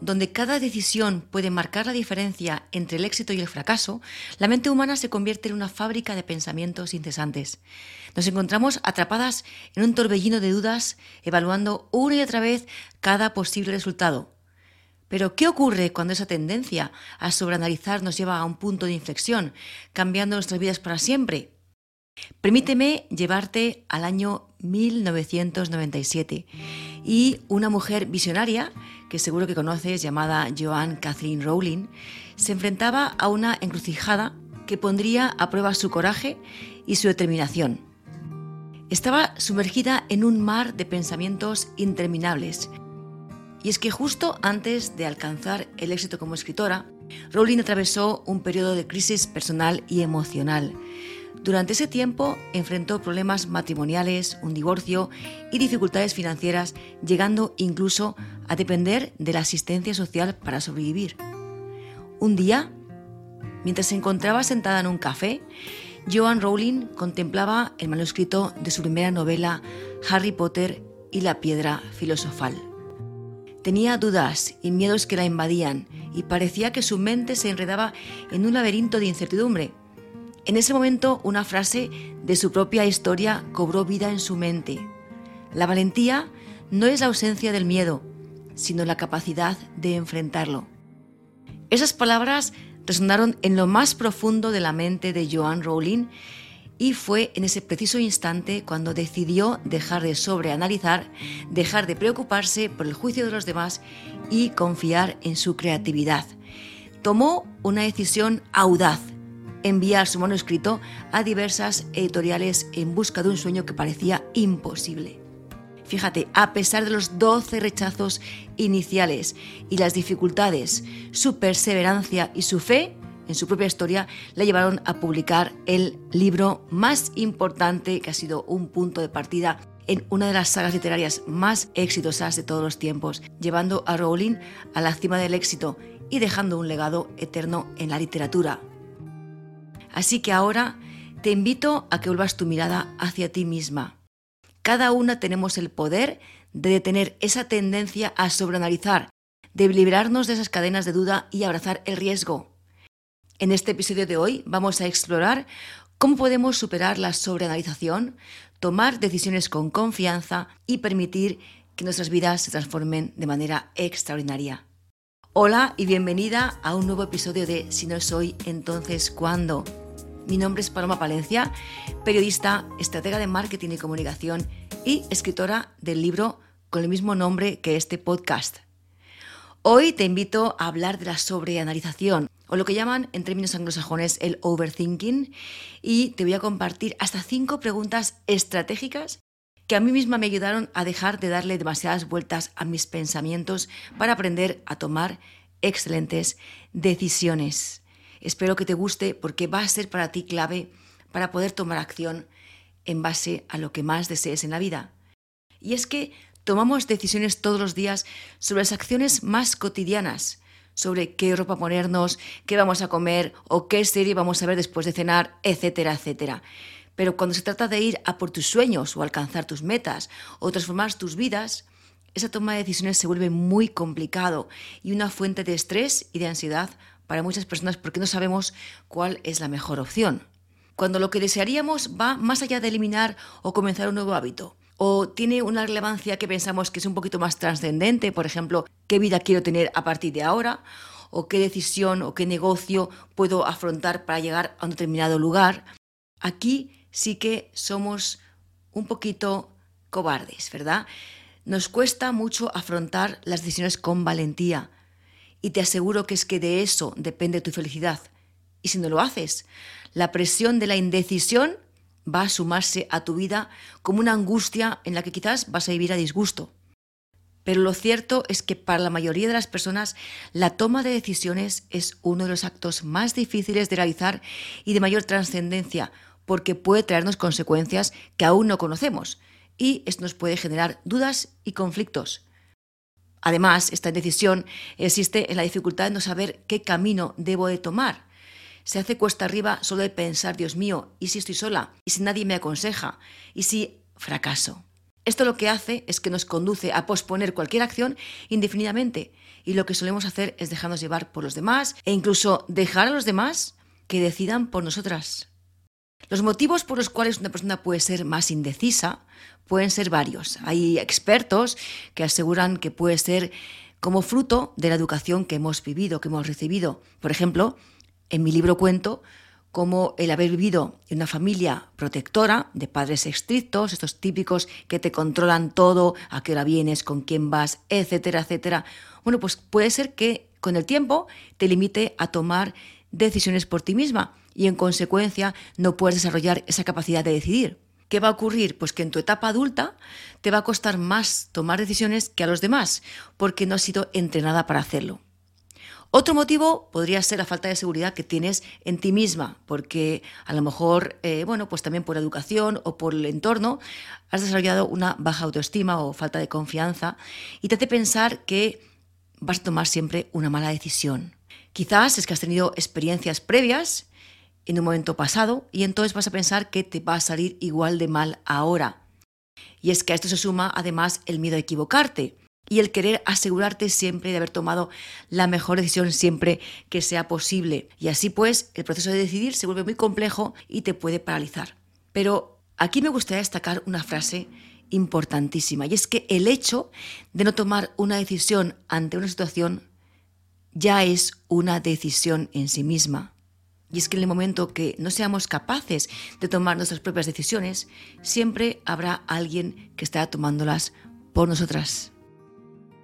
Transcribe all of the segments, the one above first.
donde cada decisión puede marcar la diferencia entre el éxito y el fracaso, la mente humana se convierte en una fábrica de pensamientos incesantes. Nos encontramos atrapadas en un torbellino de dudas, evaluando una y otra vez cada posible resultado. Pero, ¿qué ocurre cuando esa tendencia a sobreanalizar nos lleva a un punto de inflexión, cambiando nuestras vidas para siempre? Permíteme llevarte al año 1997 y una mujer visionaria, que seguro que conoces, llamada Joan Kathleen Rowling, se enfrentaba a una encrucijada que pondría a prueba su coraje y su determinación. Estaba sumergida en un mar de pensamientos interminables. Y es que justo antes de alcanzar el éxito como escritora, Rowling atravesó un periodo de crisis personal y emocional durante ese tiempo enfrentó problemas matrimoniales, un divorcio y dificultades financieras, llegando incluso a depender de la asistencia social para sobrevivir. Un día, mientras se encontraba sentada en un café, Joan Rowling contemplaba el manuscrito de su primera novela Harry Potter y la piedra filosofal. Tenía dudas y miedos que la invadían y parecía que su mente se enredaba en un laberinto de incertidumbre en ese momento una frase de su propia historia cobró vida en su mente. La valentía no es la ausencia del miedo, sino la capacidad de enfrentarlo. Esas palabras resonaron en lo más profundo de la mente de Joan Rowling y fue en ese preciso instante cuando decidió dejar de sobreanalizar, dejar de preocuparse por el juicio de los demás y confiar en su creatividad. Tomó una decisión audaz enviar su manuscrito a diversas editoriales en busca de un sueño que parecía imposible. Fíjate, a pesar de los 12 rechazos iniciales y las dificultades, su perseverancia y su fe en su propia historia le llevaron a publicar el libro más importante que ha sido un punto de partida en una de las sagas literarias más exitosas de todos los tiempos, llevando a Rowling a la cima del éxito y dejando un legado eterno en la literatura. Así que ahora te invito a que vuelvas tu mirada hacia ti misma. Cada una tenemos el poder de detener esa tendencia a sobreanalizar, de liberarnos de esas cadenas de duda y abrazar el riesgo. En este episodio de hoy vamos a explorar cómo podemos superar la sobreanalización, tomar decisiones con confianza y permitir que nuestras vidas se transformen de manera extraordinaria. Hola y bienvenida a un nuevo episodio de Si no soy, entonces ¿cuándo? Mi nombre es Paloma Palencia, periodista, estratega de marketing y comunicación y escritora del libro con el mismo nombre que este podcast. Hoy te invito a hablar de la sobreanalización, o lo que llaman en términos anglosajones el overthinking, y te voy a compartir hasta cinco preguntas estratégicas que a mí misma me ayudaron a dejar de darle demasiadas vueltas a mis pensamientos para aprender a tomar excelentes decisiones. Espero que te guste porque va a ser para ti clave para poder tomar acción en base a lo que más desees en la vida. Y es que tomamos decisiones todos los días sobre las acciones más cotidianas, sobre qué ropa ponernos, qué vamos a comer o qué serie vamos a ver después de cenar, etcétera, etcétera. Pero cuando se trata de ir a por tus sueños o alcanzar tus metas o transformar tus vidas, esa toma de decisiones se vuelve muy complicado y una fuente de estrés y de ansiedad para muchas personas porque no sabemos cuál es la mejor opción. Cuando lo que desearíamos va más allá de eliminar o comenzar un nuevo hábito, o tiene una relevancia que pensamos que es un poquito más trascendente, por ejemplo, qué vida quiero tener a partir de ahora, o qué decisión o qué negocio puedo afrontar para llegar a un determinado lugar, aquí sí que somos un poquito cobardes, ¿verdad? Nos cuesta mucho afrontar las decisiones con valentía, y te aseguro que es que de eso depende tu felicidad. Y si no lo haces, la presión de la indecisión va a sumarse a tu vida como una angustia en la que quizás vas a vivir a disgusto. Pero lo cierto es que para la mayoría de las personas la toma de decisiones es uno de los actos más difíciles de realizar y de mayor trascendencia, porque puede traernos consecuencias que aún no conocemos, y esto nos puede generar dudas y conflictos. Además, esta indecisión existe en la dificultad de no saber qué camino debo de tomar. Se hace cuesta arriba solo de pensar, Dios mío, ¿y si estoy sola? ¿Y si nadie me aconseja? ¿Y si fracaso? Esto lo que hace es que nos conduce a posponer cualquier acción indefinidamente y lo que solemos hacer es dejarnos llevar por los demás e incluso dejar a los demás que decidan por nosotras. Los motivos por los cuales una persona puede ser más indecisa pueden ser varios. Hay expertos que aseguran que puede ser como fruto de la educación que hemos vivido, que hemos recibido. Por ejemplo, en mi libro cuento cómo el haber vivido en una familia protectora, de padres estrictos, estos típicos que te controlan todo, a qué hora vienes, con quién vas, etcétera, etcétera. Bueno, pues puede ser que con el tiempo te limite a tomar decisiones por ti misma y en consecuencia no puedes desarrollar esa capacidad de decidir. ¿Qué va a ocurrir? Pues que en tu etapa adulta te va a costar más tomar decisiones que a los demás, porque no has sido entrenada para hacerlo. Otro motivo podría ser la falta de seguridad que tienes en ti misma, porque a lo mejor, eh, bueno, pues también por educación o por el entorno, has desarrollado una baja autoestima o falta de confianza y te hace pensar que vas a tomar siempre una mala decisión. Quizás es que has tenido experiencias previas en un momento pasado y entonces vas a pensar que te va a salir igual de mal ahora. Y es que a esto se suma además el miedo a equivocarte y el querer asegurarte siempre de haber tomado la mejor decisión siempre que sea posible. Y así pues el proceso de decidir se vuelve muy complejo y te puede paralizar. Pero aquí me gustaría destacar una frase importantísima y es que el hecho de no tomar una decisión ante una situación ya es una decisión en sí misma. Y es que en el momento que no seamos capaces de tomar nuestras propias decisiones, siempre habrá alguien que estará tomándolas por nosotras.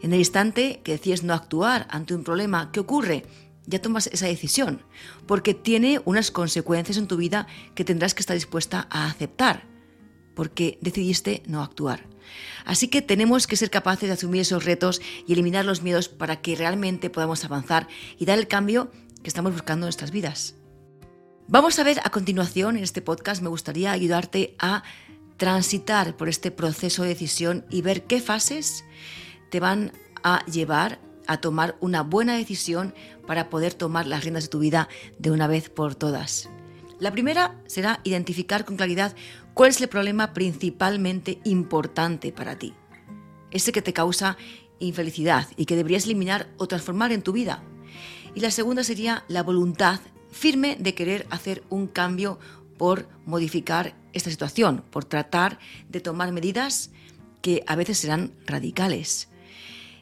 En el instante que decides no actuar ante un problema, ¿qué ocurre? Ya tomas esa decisión, porque tiene unas consecuencias en tu vida que tendrás que estar dispuesta a aceptar, porque decidiste no actuar. Así que tenemos que ser capaces de asumir esos retos y eliminar los miedos para que realmente podamos avanzar y dar el cambio que estamos buscando en nuestras vidas. Vamos a ver a continuación en este podcast, me gustaría ayudarte a transitar por este proceso de decisión y ver qué fases te van a llevar a tomar una buena decisión para poder tomar las riendas de tu vida de una vez por todas. La primera será identificar con claridad cuál es el problema principalmente importante para ti. Ese que te causa infelicidad y que deberías eliminar o transformar en tu vida. Y la segunda sería la voluntad firme de querer hacer un cambio por modificar esta situación, por tratar de tomar medidas que a veces serán radicales.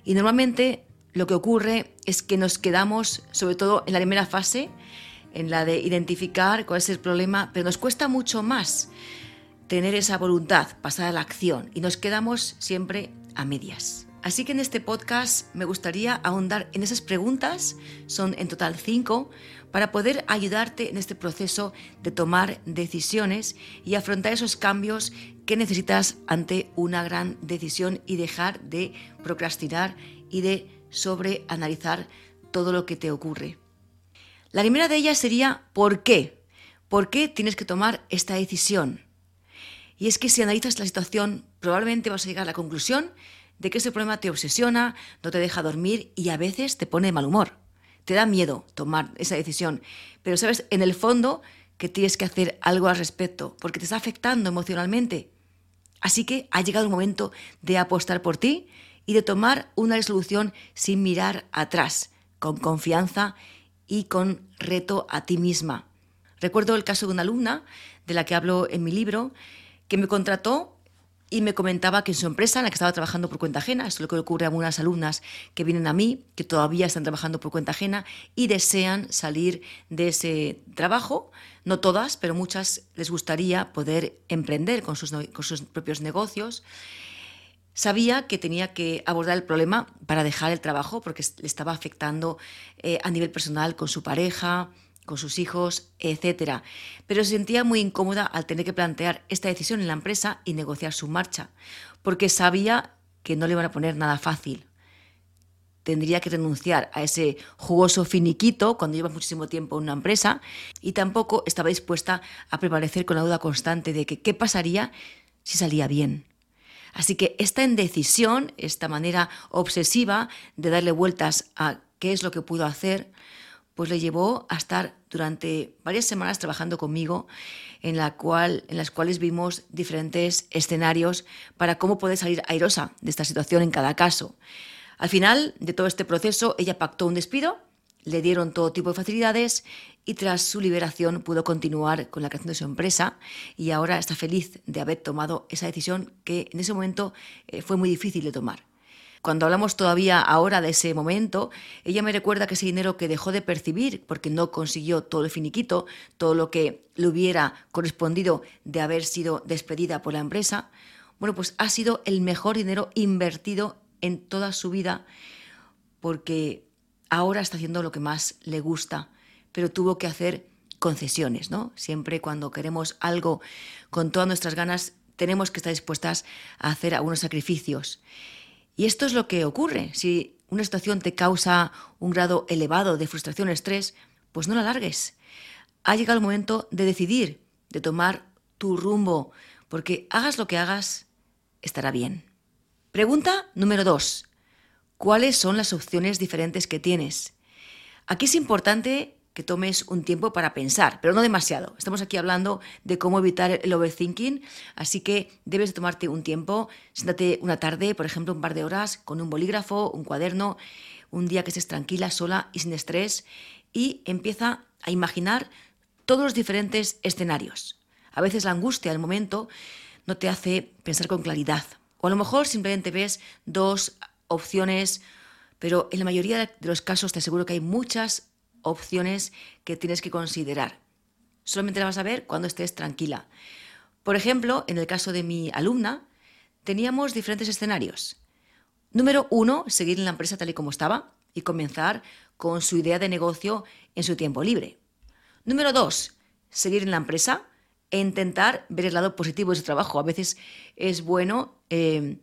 Y normalmente lo que ocurre es que nos quedamos, sobre todo en la primera fase, en la de identificar cuál es el problema, pero nos cuesta mucho más tener esa voluntad, pasar a la acción, y nos quedamos siempre a medias. Así que en este podcast me gustaría ahondar en esas preguntas, son en total cinco, para poder ayudarte en este proceso de tomar decisiones y afrontar esos cambios que necesitas ante una gran decisión y dejar de procrastinar y de sobreanalizar todo lo que te ocurre. La primera de ellas sería ¿por qué? ¿Por qué tienes que tomar esta decisión? Y es que si analizas la situación, probablemente vas a llegar a la conclusión de que ese problema te obsesiona, no te deja dormir y a veces te pone de mal humor. Te da miedo tomar esa decisión, pero sabes en el fondo que tienes que hacer algo al respecto porque te está afectando emocionalmente. Así que ha llegado el momento de apostar por ti y de tomar una resolución sin mirar atrás, con confianza y con reto a ti misma. Recuerdo el caso de una alumna de la que hablo en mi libro que me contrató y me comentaba que en su empresa, en la que estaba trabajando por cuenta ajena, esto es lo que ocurre a algunas alumnas que vienen a mí, que todavía están trabajando por cuenta ajena y desean salir de ese trabajo. No todas, pero muchas les gustaría poder emprender con sus, con sus propios negocios. Sabía que tenía que abordar el problema para dejar el trabajo porque le estaba afectando eh, a nivel personal con su pareja, con sus hijos, etc. Pero se sentía muy incómoda al tener que plantear esta decisión en la empresa y negociar su marcha, porque sabía que no le iban a poner nada fácil. Tendría que renunciar a ese jugoso finiquito cuando lleva muchísimo tiempo en una empresa y tampoco estaba dispuesta a permanecer con la duda constante de que qué pasaría si salía bien. Así que esta indecisión, esta manera obsesiva de darle vueltas a qué es lo que puedo hacer, pues le llevó a estar durante varias semanas trabajando conmigo, en, la cual, en las cuales vimos diferentes escenarios para cómo poder salir airosa de esta situación en cada caso. Al final de todo este proceso, ella pactó un despido, le dieron todo tipo de facilidades y tras su liberación pudo continuar con la creación de su empresa y ahora está feliz de haber tomado esa decisión que en ese momento eh, fue muy difícil de tomar. Cuando hablamos todavía ahora de ese momento, ella me recuerda que ese dinero que dejó de percibir porque no consiguió todo el finiquito, todo lo que le hubiera correspondido de haber sido despedida por la empresa, bueno, pues ha sido el mejor dinero invertido en toda su vida porque ahora está haciendo lo que más le gusta, pero tuvo que hacer concesiones, ¿no? Siempre cuando queremos algo con todas nuestras ganas, tenemos que estar dispuestas a hacer algunos sacrificios. Y esto es lo que ocurre. Si una situación te causa un grado elevado de frustración o estrés, pues no la largues. Ha llegado el momento de decidir, de tomar tu rumbo, porque hagas lo que hagas, estará bien. Pregunta número dos. ¿Cuáles son las opciones diferentes que tienes? Aquí es importante que tomes un tiempo para pensar, pero no demasiado. Estamos aquí hablando de cómo evitar el overthinking, así que debes tomarte un tiempo, siéntate una tarde, por ejemplo, un par de horas, con un bolígrafo, un cuaderno, un día que estés tranquila, sola y sin estrés, y empieza a imaginar todos los diferentes escenarios. A veces la angustia del momento no te hace pensar con claridad, o a lo mejor simplemente ves dos opciones, pero en la mayoría de los casos te aseguro que hay muchas opciones que tienes que considerar. Solamente la vas a ver cuando estés tranquila. Por ejemplo, en el caso de mi alumna, teníamos diferentes escenarios. Número uno, seguir en la empresa tal y como estaba y comenzar con su idea de negocio en su tiempo libre. Número dos, seguir en la empresa e intentar ver el lado positivo de su trabajo. A veces es bueno eh,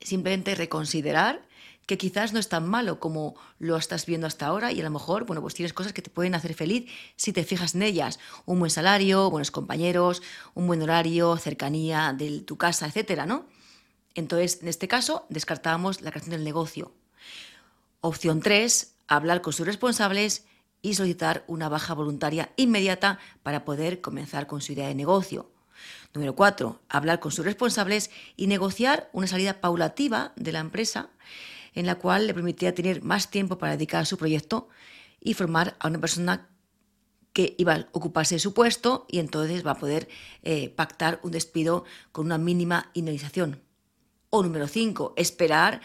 simplemente reconsiderar que quizás no es tan malo como lo estás viendo hasta ahora y a lo mejor, bueno, pues tienes cosas que te pueden hacer feliz si te fijas en ellas. Un buen salario, buenos compañeros, un buen horario, cercanía de tu casa, etcétera, ¿no? Entonces, en este caso, descartábamos la creación del negocio. Opción 3, hablar con sus responsables y solicitar una baja voluntaria inmediata para poder comenzar con su idea de negocio. Número 4, hablar con sus responsables y negociar una salida paulativa de la empresa en la cual le permitía tener más tiempo para dedicar a su proyecto y formar a una persona que iba a ocuparse de su puesto y entonces va a poder eh, pactar un despido con una mínima indemnización. O número 5, esperar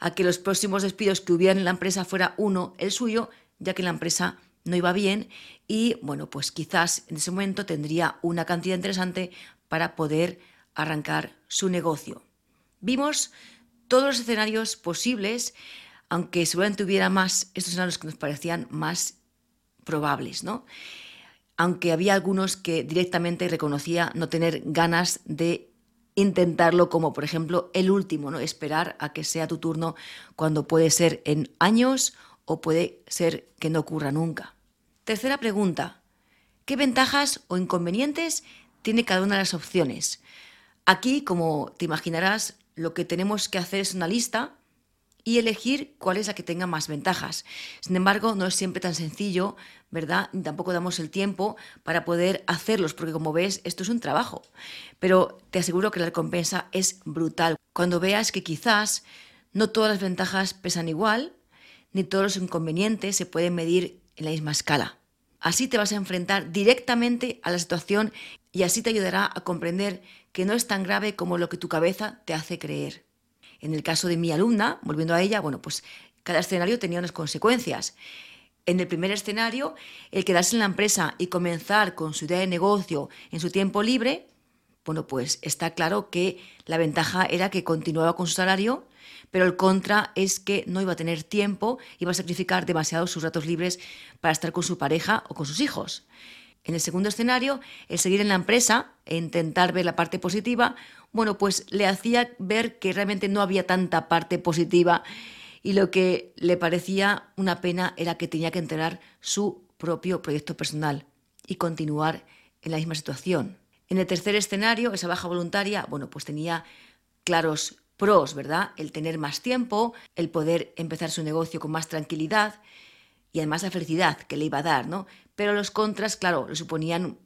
a que los próximos despidos que hubiera en la empresa fuera uno el suyo, ya que la empresa no iba bien y bueno, pues quizás en ese momento tendría una cantidad interesante para poder arrancar su negocio. Vimos todos los escenarios posibles, aunque seguramente hubiera más, estos escenarios que nos parecían más probables, ¿no? Aunque había algunos que directamente reconocía no tener ganas de intentarlo, como por ejemplo el último, ¿no? Esperar a que sea tu turno cuando puede ser en años o puede ser que no ocurra nunca. Tercera pregunta. ¿Qué ventajas o inconvenientes tiene cada una de las opciones? Aquí, como te imaginarás, lo que tenemos que hacer es una lista y elegir cuál es la que tenga más ventajas. Sin embargo, no es siempre tan sencillo, ¿verdad? Tampoco damos el tiempo para poder hacerlos, porque como ves, esto es un trabajo. Pero te aseguro que la recompensa es brutal. Cuando veas que quizás no todas las ventajas pesan igual, ni todos los inconvenientes se pueden medir en la misma escala. Así te vas a enfrentar directamente a la situación y así te ayudará a comprender que no es tan grave como lo que tu cabeza te hace creer. En el caso de mi alumna, volviendo a ella, bueno, pues cada escenario tenía unas consecuencias. En el primer escenario, el quedarse en la empresa y comenzar con su idea de negocio en su tiempo libre, bueno, pues está claro que la ventaja era que continuaba con su salario, pero el contra es que no iba a tener tiempo, iba a sacrificar demasiado sus ratos libres para estar con su pareja o con sus hijos. En el segundo escenario, el seguir en la empresa e intentar ver la parte positiva, bueno, pues le hacía ver que realmente no había tanta parte positiva y lo que le parecía una pena era que tenía que entrenar su propio proyecto personal y continuar en la misma situación. En el tercer escenario, esa baja voluntaria, bueno, pues tenía claros pros, ¿verdad? El tener más tiempo, el poder empezar su negocio con más tranquilidad y además la felicidad que le iba a dar, ¿no? Pero los contras, claro, le suponían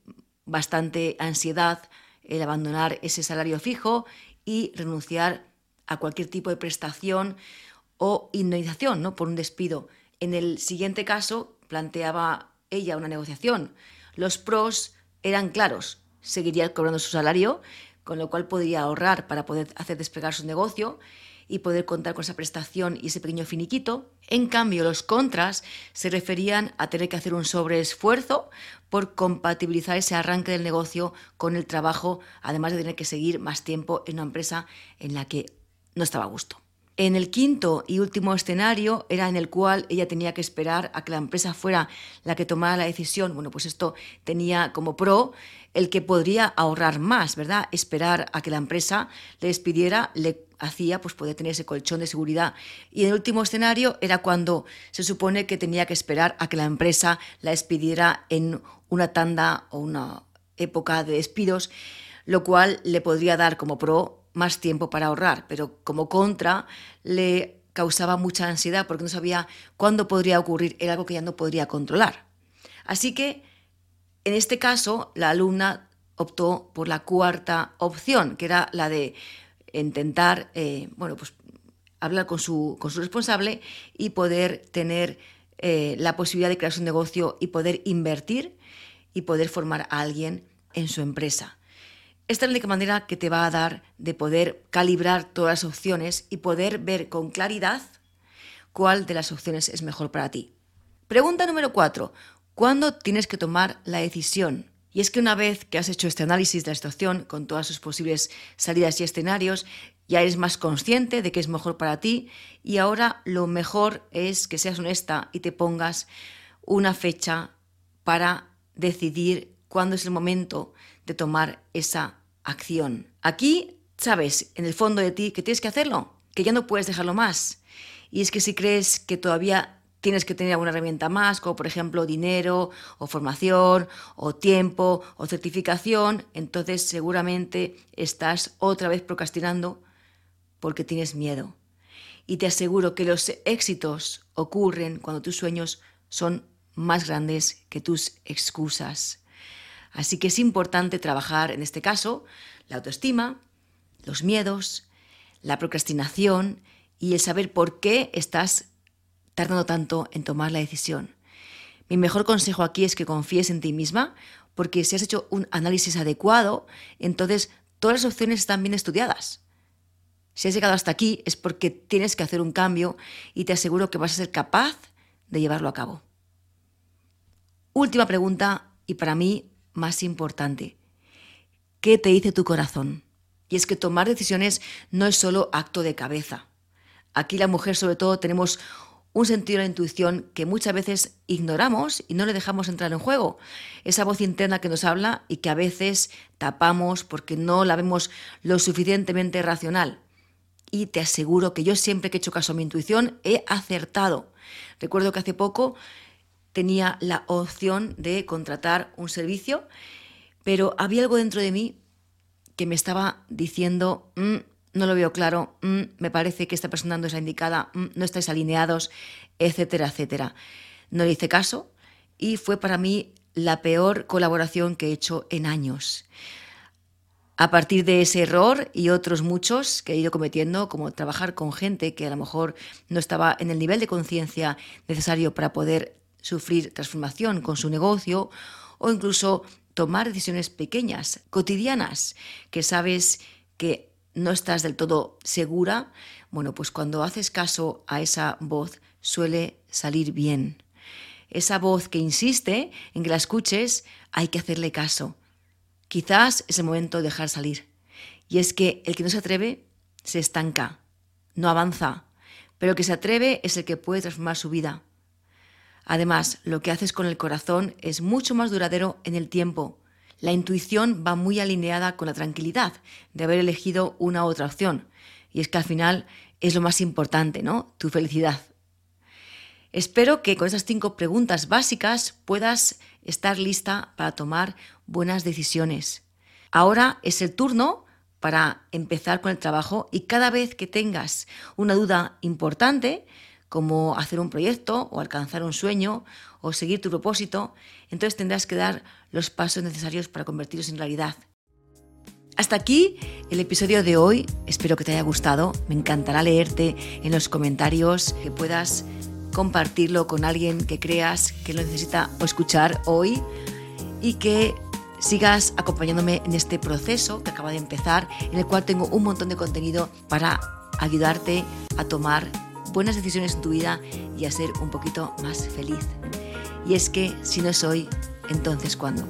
bastante ansiedad el abandonar ese salario fijo y renunciar a cualquier tipo de prestación o indemnización ¿no? por un despido. En el siguiente caso, planteaba ella una negociación. Los pros eran claros. Seguiría cobrando su salario, con lo cual podría ahorrar para poder hacer despegar su negocio y poder contar con esa prestación y ese pequeño finiquito. En cambio, los contras se referían a tener que hacer un sobreesfuerzo por compatibilizar ese arranque del negocio con el trabajo, además de tener que seguir más tiempo en una empresa en la que no estaba a gusto. En el quinto y último escenario era en el cual ella tenía que esperar a que la empresa fuera la que tomara la decisión. Bueno, pues esto tenía como pro el que podría ahorrar más, ¿verdad? Esperar a que la empresa le despidiera le hacía pues poder tener ese colchón de seguridad. Y en el último escenario era cuando se supone que tenía que esperar a que la empresa la despidiera en una tanda o una época de despidos, lo cual le podría dar como pro más tiempo para ahorrar, pero como contra le causaba mucha ansiedad porque no sabía cuándo podría ocurrir, era algo que ya no podría controlar. Así que, en este caso, la alumna optó por la cuarta opción, que era la de intentar, eh, bueno, pues hablar con su, con su responsable y poder tener eh, la posibilidad de crear su negocio y poder invertir y poder formar a alguien en su empresa. Esta es la única manera que te va a dar de poder calibrar todas las opciones y poder ver con claridad cuál de las opciones es mejor para ti. Pregunta número 4. ¿Cuándo tienes que tomar la decisión? Y es que una vez que has hecho este análisis de la situación con todas sus posibles salidas y escenarios, ya eres más consciente de que es mejor para ti y ahora lo mejor es que seas honesta y te pongas una fecha para decidir cuándo es el momento de tomar esa acción. Aquí sabes en el fondo de ti que tienes que hacerlo, que ya no puedes dejarlo más. Y es que si crees que todavía tienes que tener alguna herramienta más, como por ejemplo dinero o formación o tiempo o certificación, entonces seguramente estás otra vez procrastinando porque tienes miedo. Y te aseguro que los éxitos ocurren cuando tus sueños son más grandes que tus excusas. Así que es importante trabajar, en este caso, la autoestima, los miedos, la procrastinación y el saber por qué estás tardando tanto en tomar la decisión. Mi mejor consejo aquí es que confíes en ti misma, porque si has hecho un análisis adecuado, entonces todas las opciones están bien estudiadas. Si has llegado hasta aquí es porque tienes que hacer un cambio y te aseguro que vas a ser capaz de llevarlo a cabo. Última pregunta y para mí más importante. ¿Qué te dice tu corazón? Y es que tomar decisiones no es solo acto de cabeza. Aquí la mujer sobre todo tenemos un sentido de la intuición que muchas veces ignoramos y no le dejamos entrar en juego. Esa voz interna que nos habla y que a veces tapamos porque no la vemos lo suficientemente racional. Y te aseguro que yo siempre que he hecho caso a mi intuición he acertado. Recuerdo que hace poco tenía la opción de contratar un servicio, pero había algo dentro de mí que me estaba diciendo, mm, no lo veo claro, mm, me parece que esta persona no es indicada, mm, no estáis alineados, etcétera, etcétera. No le hice caso y fue para mí la peor colaboración que he hecho en años. A partir de ese error y otros muchos que he ido cometiendo, como trabajar con gente que a lo mejor no estaba en el nivel de conciencia necesario para poder sufrir transformación con su negocio o incluso tomar decisiones pequeñas, cotidianas, que sabes que no estás del todo segura, bueno, pues cuando haces caso a esa voz suele salir bien. Esa voz que insiste en que la escuches, hay que hacerle caso. Quizás es el momento de dejar salir. Y es que el que no se atreve se estanca, no avanza, pero el que se atreve es el que puede transformar su vida. Además, lo que haces con el corazón es mucho más duradero en el tiempo. La intuición va muy alineada con la tranquilidad de haber elegido una u otra opción. Y es que al final es lo más importante, ¿no? Tu felicidad. Espero que con esas cinco preguntas básicas puedas estar lista para tomar buenas decisiones. Ahora es el turno para empezar con el trabajo y cada vez que tengas una duda importante, como hacer un proyecto o alcanzar un sueño o seguir tu propósito, entonces tendrás que dar los pasos necesarios para convertirlos en realidad. Hasta aquí el episodio de hoy. Espero que te haya gustado. Me encantará leerte en los comentarios, que puedas compartirlo con alguien que creas que lo necesita escuchar hoy y que sigas acompañándome en este proceso que acaba de empezar, en el cual tengo un montón de contenido para ayudarte a tomar buenas decisiones en tu vida y a ser un poquito más feliz. Y es que si no soy, entonces ¿cuándo?